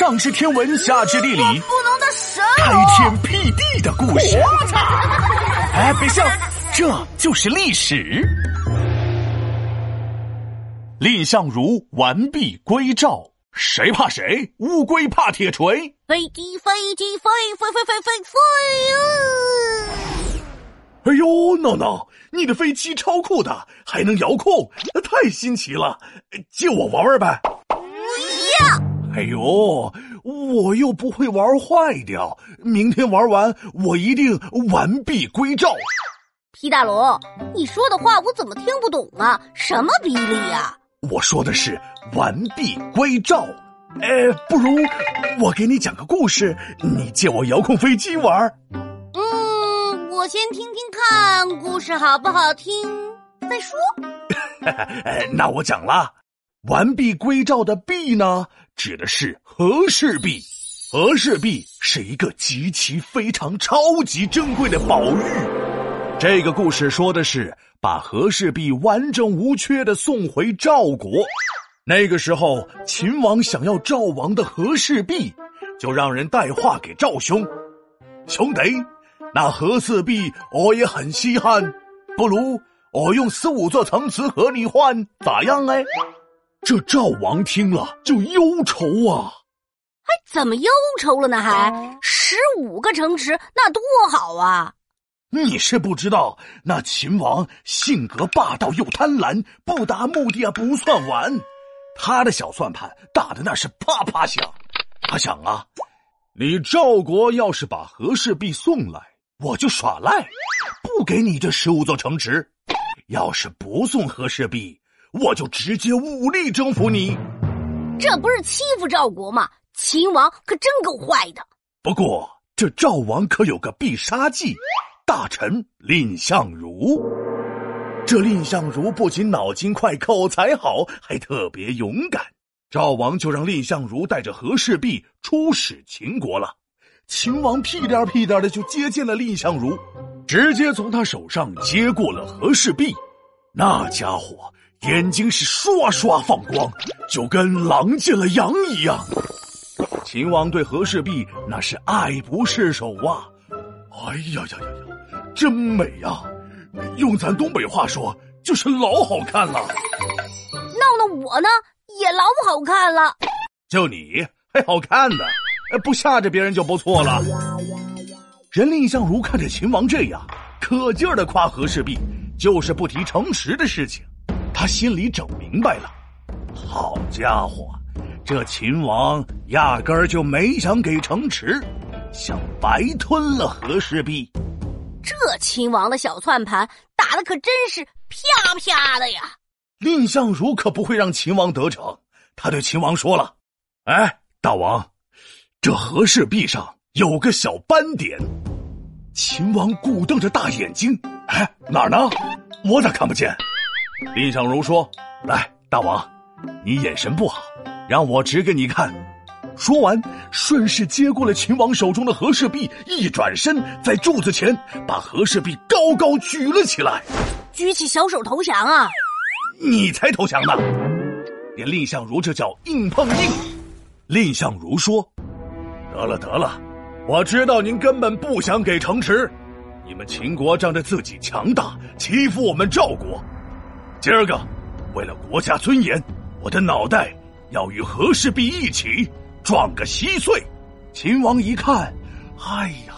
上知天文，下知地理，不能的神开天辟地的故事。哎，别笑，这就是历史。蔺相如完璧归赵，谁怕谁？乌龟怕铁锤。飞机，飞机，飞飞飞飞飞飞啊！哎呦，闹闹，你的飞机超酷的，还能遥控，太新奇了，借我玩玩呗。不要！哎呦，我又不会玩坏掉，明天玩完我一定完璧归赵。皮大龙，你说的话我怎么听不懂啊？什么比例呀？我说的是完璧归赵，哎，不如我给你讲个故事，你借我遥控飞机玩。嗯，我先听听看故事好不好听再说。那我讲了，完璧归赵的璧呢，指的是和氏璧。和氏璧是一个极其非常超级珍贵的宝玉。这个故事说的是。把和氏璧完整无缺的送回赵国。那个时候，秦王想要赵王的和氏璧，就让人带话给赵兄：“兄弟，那和氏璧我也很稀罕，不如我用十五座城池和你换，咋样？”哎，这赵王听了就忧愁啊！还怎么忧愁了呢？还十五个城池，那多好啊！你是不知道，那秦王性格霸道又贪婪，不达目的啊不算完。他的小算盘打的那是啪啪响。他想啊，你赵国要是把和氏璧送来，我就耍赖，不给你这十五座城池；要是不送和氏璧，我就直接武力征服你。这不是欺负赵国吗？秦王可真够坏的。不过这赵王可有个必杀技。大臣蔺相如，这蔺相如不仅脑筋快、口才好，还特别勇敢。赵王就让蔺相如带着和氏璧出使秦国了。秦王屁颠屁颠的就接见了蔺相如，直接从他手上接过了和氏璧。那家伙眼睛是刷刷放光，就跟狼见了羊一样。秦王对和氏璧那是爱不释手啊！哎呀呀呀呀！真美呀，用咱东北话说就是老好看了。闹闹我呢也老好看了，就你还好看呢，不吓着别人就不错了。人蔺相如看着秦王这样，可劲儿的夸和氏璧，就是不提城池的事情。他心里整明白了，好家伙，这秦王压根儿就没想给城池，想白吞了和氏璧。这秦王的小算盘打的可真是啪啪的呀！蔺相如可不会让秦王得逞，他对秦王说了：“哎，大王，这和氏璧上有个小斑点。”秦王鼓瞪着大眼睛：“哎，哪儿呢？我咋看不见？”蔺相如说：“来，大王，你眼神不好，让我指给你看。”说完，顺势接过了秦王手中的和氏璧，一转身，在柱子前把和氏璧高高举了起来，举起小手投降啊！你才投降呢！连蔺相如这叫硬碰硬。蔺相如说：“得了得了，我知道您根本不想给城池，你们秦国仗着自己强大欺负我们赵国。今儿个，为了国家尊严，我的脑袋要与和氏璧一起。”撞个稀碎！秦王一看，哎呀，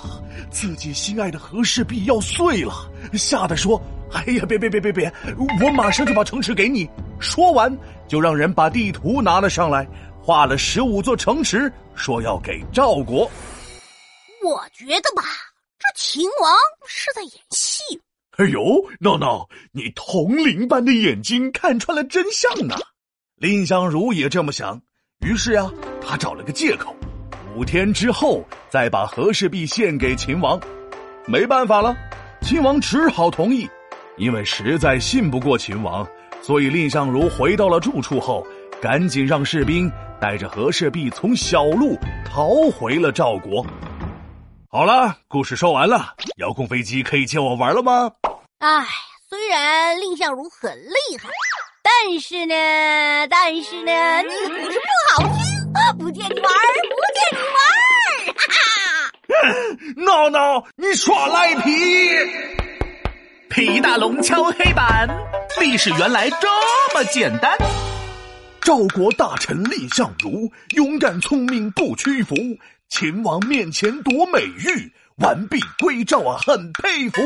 自己心爱的和氏璧要碎了，吓得说：“哎呀，别别别别别，我马上就把城池给你。”说完，就让人把地图拿了上来，画了十五座城池，说要给赵国。我觉得吧，这秦王是在演戏。哎呦，闹闹，你铜铃般的眼睛看穿了真相呢。蔺相如也这么想。于是呀，他找了个借口，五天之后再把和氏璧献给秦王。没办法了，秦王只好同意。因为实在信不过秦王，所以蔺相如回到了住处后，赶紧让士兵带着和氏璧从小路逃回了赵国。好了，故事说完了，遥控飞机可以借我玩了吗？哎，虽然蔺相如很厉害但是呢但是呢你的故事不好听不见你玩不见你玩哈哈闹闹你耍赖皮皮大龙敲黑板历史原来这么简单。赵国大臣蔺相如勇敢聪明不屈服秦王面前夺美玉完璧归赵啊很佩服。